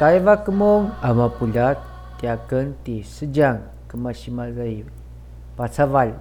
Taiva kemong ama pulat tiaken ti sejang kemashimalai pacaval.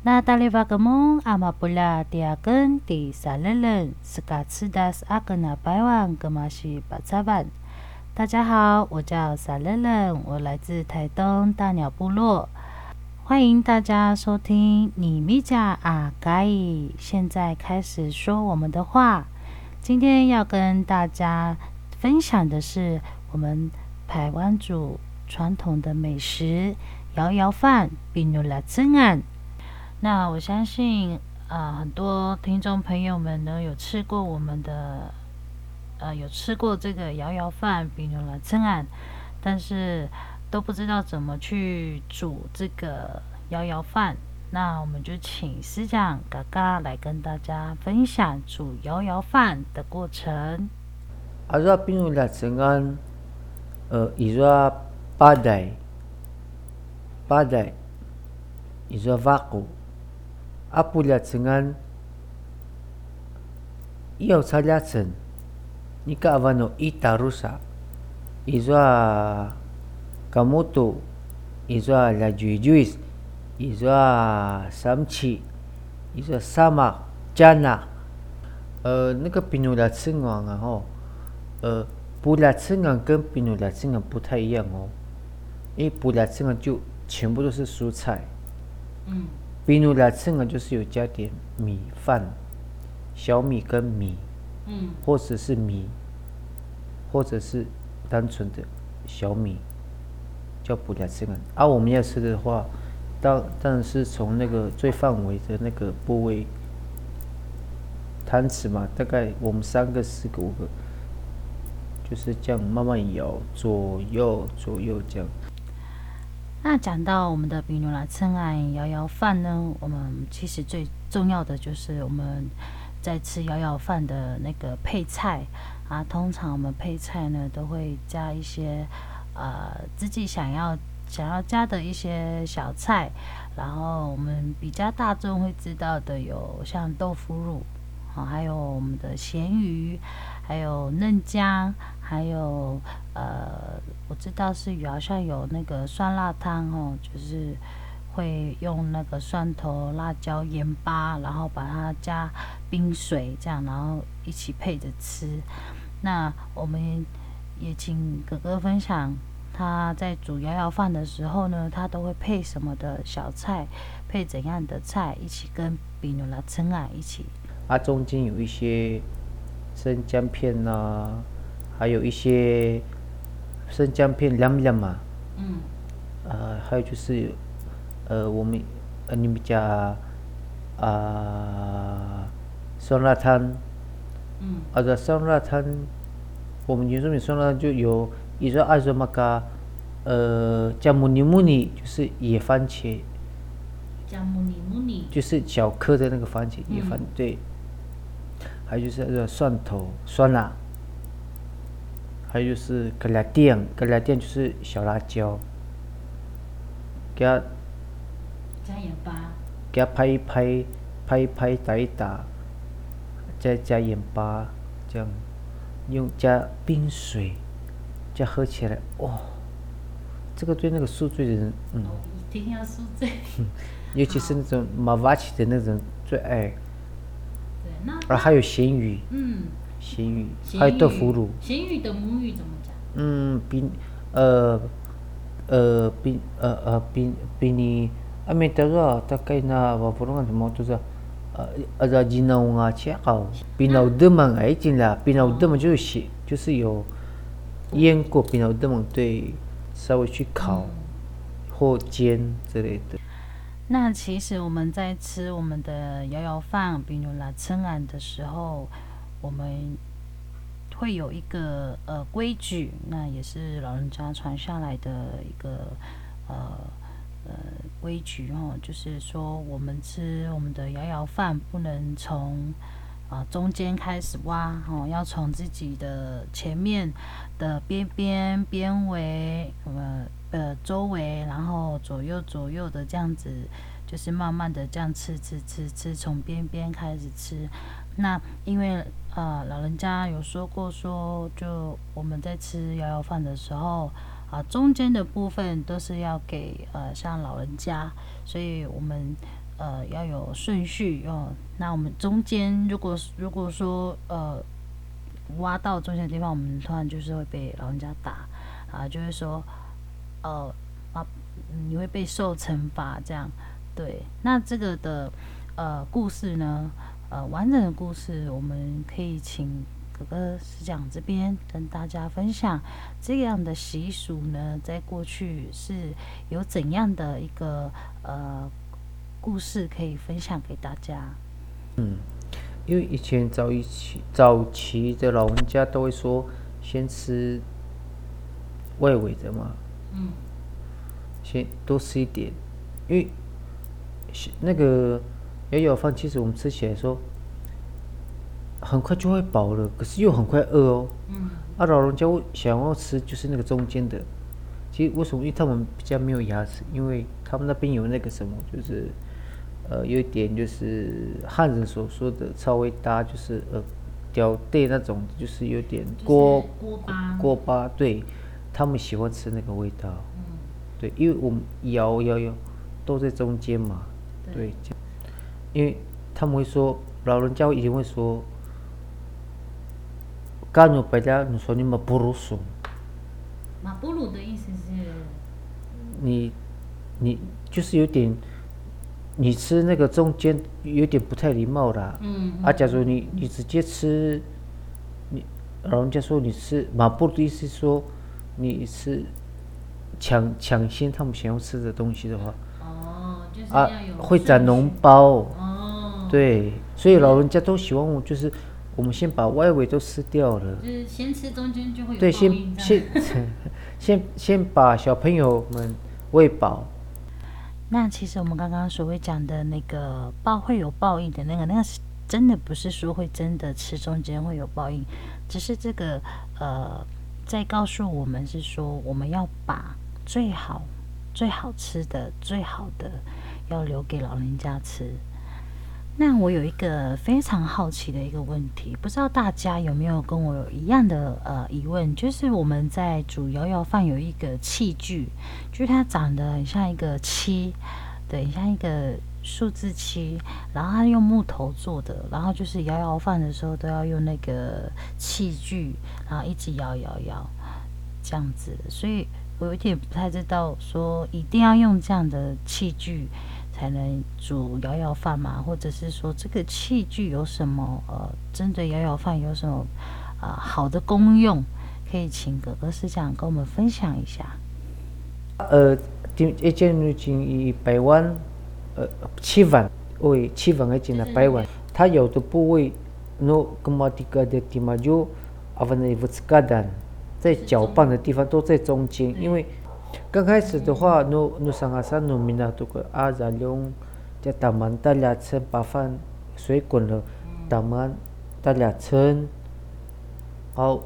那大利巴格蒙阿玛布拉迪亚根迪萨勒人斯卡茨达斯阿根纳百万格玛西巴查万。大家好，我叫萨勒人，我来自台东大鸟部落。欢迎大家收听尼米加阿盖。现在开始说我们的话。今天要跟大家分享的是我们排湾族传统的美食摇摇饭，比努拉珍安。那我相信，啊、很多听众朋友们呢有吃过我们的，呃，有吃过这个摇摇饭，比如了真案，但是都不知道怎么去煮这个摇摇饭。那我们就请师长嘎嘎来跟大家分享煮摇摇饭的过程。阿说比如了真案，呃，伊说八代，八代，伊说瓦古。阿布列城安，要查列城，你看阿万诺伊塔鲁萨，伊说卡木图，伊说拉朱朱伊，伊说三七，伊说萨玛加纳，呃，那个比努拉城安啊吼，呃，布列城安跟比努拉城安不太一样哦，因为布列城安就全部都是蔬菜，嗯。比努拉城啊，就是有加点米饭，小米跟米，嗯，或者是米，或者是单纯的小米，叫布拉城啊。而我们要吃的话，当当然是从那个最范围的那个部位，汤匙嘛，大概我们三个、四个、五个，就是这样慢慢摇，左右左右这样。那讲到我们的比努拉称爱摇摇饭呢，我们其实最重要的就是我们在吃摇摇饭的那个配菜啊。通常我们配菜呢都会加一些呃自己想要想要加的一些小菜，然后我们比较大众会知道的有像豆腐乳啊，还有我们的咸鱼，还有嫩姜，还有呃。我知道是有，好像有那个酸辣汤哦，就是会用那个蒜头、辣椒、盐巴，然后把它加冰水，这样然后一起配着吃。那我们也请哥哥分享，他在煮摇摇饭的时候呢，他都会配什么的小菜，配怎样的菜一起跟比努拉称啊一起。啊，中间有一些生姜片呐、啊，还有一些。生姜片凉凉嘛，嗯，呃，还有就是，呃，我们呃你们家啊酸辣汤，嗯，啊这酸辣汤，我们原住民酸辣汤就有一说二说嘛个，呃，叫木尼木尼，就是野番茄，叫木尼木尼，就是小颗的那个番茄，野番、嗯、对，还有就是那个蒜头酸辣。还有就是格拉店，格拉店就是小辣椒，给它加盐巴，给它拍一拍，拍一拍，打一打，再加盐巴，这样。用加冰水，这样喝起来，哇、哦，这个对那个宿醉的人，嗯，哦、一定要宿醉，尤其是那种马瓦奇的那种最爱，对，那啊还有咸鱼，嗯。咸鱼，还有豆腐乳。咸鱼的母语怎么讲？嗯，比，呃，呃，比，呃呃，比比你阿美达个大概那瓦布隆什么就是，呃，呃，在吉隆坡啊，切好，比那德蒙爱进啦，比那德蒙就是咸，就是有腌过，比那德蒙对，稍微去烤或煎之类的。那其实我们在吃我们的摇摇饭，比如拉称爱的时候。我们会有一个呃规矩，那也是老人家传下来的一个呃呃规矩哦，就是说我们吃我们的摇摇饭不能从啊、中间开始挖哦，要从自己的前面的边边边围呃呃周围，然后左右左右的这样子，就是慢慢的这样吃吃吃吃，从边边开始吃。那因为呃，老人家有说过说，就我们在吃摇摇饭的时候，啊，中间的部分都是要给呃像老人家，所以我们呃要有顺序哦。那我们中间如果如果说呃挖到中间的地方，我们突然就是会被老人家打啊，就是说呃啊你会被受惩罚这样。对，那这个的呃故事呢？呃，完整的故事，我们可以请哥哥师长这边跟大家分享这样的习俗呢，在过去是有怎样的一个呃故事可以分享给大家？嗯，因为以前早一期早期的老人家都会说，先吃外围的嘛，嗯，先多吃一点，因为那个。摇摇饭其实我们吃起来说，很快就会饱了，可是又很快饿哦。嗯。啊，老人家想要吃就是那个中间的，其实为什么？因为他们比较没有牙齿，因为他们那边有那个什么，就是呃，有一点就是汉人所说的稍微大，就是呃，掉带那种，就是有点锅锅巴锅巴，对，他们喜欢吃那个味道。嗯。对，因为我们摇摇摇都在中间嘛，对。对因为他们会说，老人家一定会说，干努白家，你说你们不如怂。马布鲁的意思是，你，你就是有点，你吃那个中间有点不太礼貌啦。嗯。啊，假如你你直接吃，你老人家说你吃马布鲁的意思是说，你吃抢抢先他们想要吃的东西的话。哦，就是啊，会长脓包。对，所以老人家都喜欢我，就是我们先把外围都吃掉了，就是先吃中间就会有。对，先先 先先把小朋友们喂饱。那其实我们刚刚所谓讲的那个报会有报应的那个，那个是真的不是说会真的吃中间会有报应，只是这个呃在告诉我们是说我们要把最好最好吃的最好的要留给老人家吃。那我有一个非常好奇的一个问题，不知道大家有没有跟我有一样的呃疑问？就是我们在煮摇摇饭有一个器具，就是它长得很像一个七，对，像一个数字七，然后它用木头做的，然后就是摇摇饭的时候都要用那个器具，然后一直摇摇摇这样子，所以我有点不太知道说一定要用这样的器具。才能煮摇摇饭嘛，或者是说这个器具有什么呃，针对摇摇饭有什么啊、呃、好的功用，可以请哥哥师长跟我们分享一下。呃，一件事情以百万，呃，七万为七万一斤的百万，它有的部位，no ketika dia dimaju avana ivutskadan，在搅拌的地方都在中间，因为。刚开始的话，努努上阿三努米纳都个阿扎用，在打满大俩层把饭水滚了，打满大俩层，好，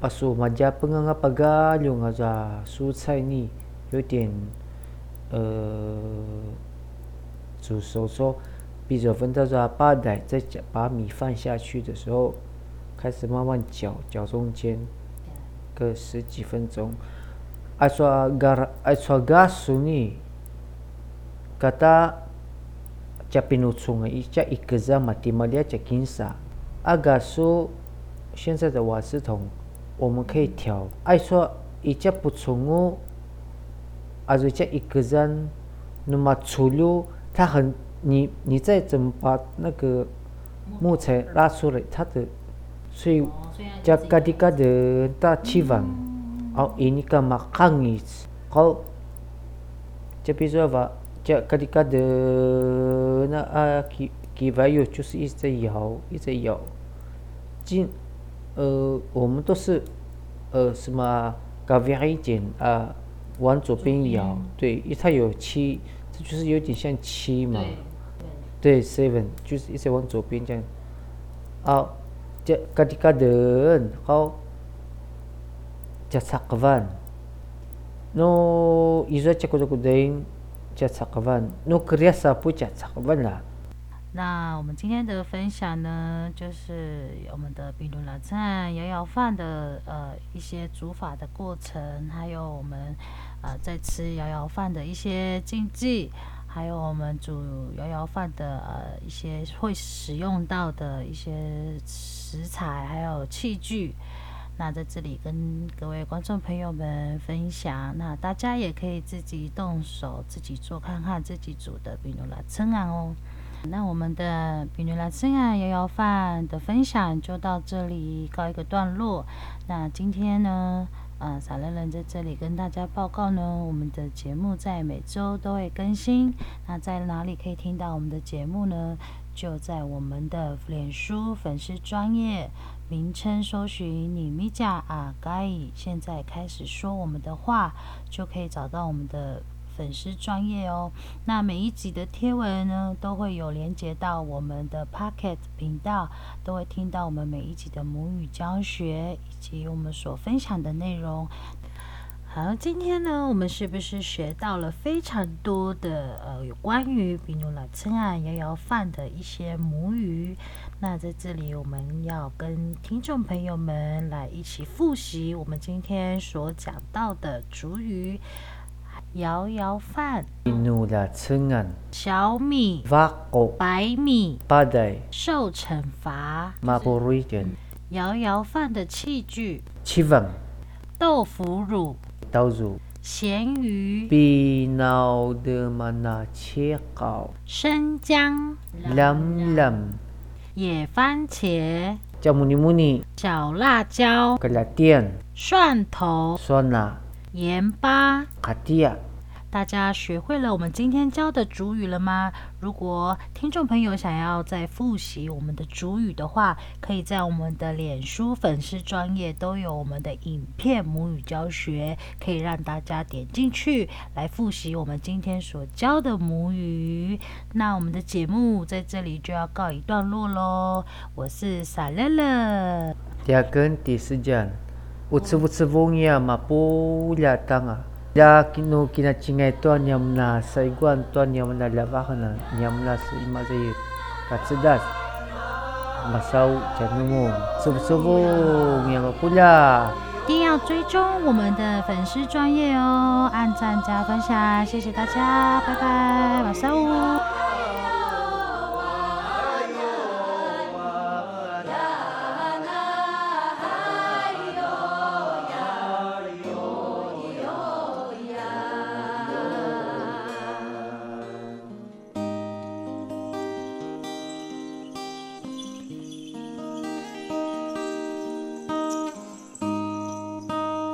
把苏马加本个阿巴嘎用阿扎蔬菜呢有点呃煮熟说，比如分到这八袋，再加把米饭下去的时候，开始慢慢搅搅中间，个十几分钟。爱说 gar 爱说 gas 你，kata capinucung 一家一个人嘛，地嘛两家金沙。阿嘎说，现在的瓦斯桶我们可以调。爱说一家不充哦，而且一个人那么粗溜，他很你你再怎么把那个木材拉出来，它的所以加嘎滴嘎的大气房。Oh ini kan makangis. Kau tapi so va 这个的个的那啊，给给外友就是一直在摇，一直在摇。今呃，我们都是呃什么搞 V 一点啊，往左边摇，对，因为它有七，这就是有点像七嘛。对。对，seven 就是一直往左边这样。啊，这个的个的好。Jasakvan. No, izo chakuzakudain Jasakvan. No kriasa pu Jasakvan lah. 那我们今天的分享呢，就是我们的比如拿菜摇摇饭的呃一些煮法的过程，还有我们呃在吃摇摇饭的一些禁忌，还有我们煮摇摇饭的呃一些会使用到的一些食材，还有器具。那在这里跟各位观众朋友们分享，那大家也可以自己动手自己做看看，自己煮的比如拿称啊哦。那我们的比如拿称啊摇摇饭的分享就到这里告一个段落。那今天呢，呃，撒乐人在这里跟大家报告呢，我们的节目在每周都会更新。那在哪里可以听到我们的节目呢？就在我们的脸书粉丝专页名称搜寻你咪加啊该现在开始说我们的话，就可以找到我们的。粉丝专页哦，那每一集的贴文呢，都会有连接到我们的 Pocket 频道，都会听到我们每一集的母语教学以及我们所分享的内容。好，今天呢，我们是不是学到了非常多的呃有关于比如拿称啊摇摇饭的一些母语？那在这里，我们要跟听众朋友们来一起复习我们今天所讲到的主语。摇摇饭，小米，白米，受惩罚，摇摇饭的器具，豆腐乳，tàu rủ Xiên yu Bì nào đưa mà nà chế cào Sơn giang Lâm lâm Dẻ phan chế Chào mù ni mù ni Chào la chào Cái là tiền Xoan thổ Xoan à Yến ba Cà tia. 大家学会了我们今天教的主语了吗？如果听众朋友想要再复习我们的主语的话，可以在我们的脸书粉丝专页都有我们的影片母语教学，可以让大家点进去来复习我们今天所教的母语。那我们的节目在这里就要告一段落喽。我是撒乐乐。第二个第四讲，我吃不吃凤呀？嘛不呀当啊。Ya kinu kina chingai tuan yang na saiguan tuan yang na lavahana yang na sa imazay katsedas masau janumu subu subu yang pula 一定要追踪我们的粉丝专页哦，按赞加分享，谢谢大家，拜拜，马上哦。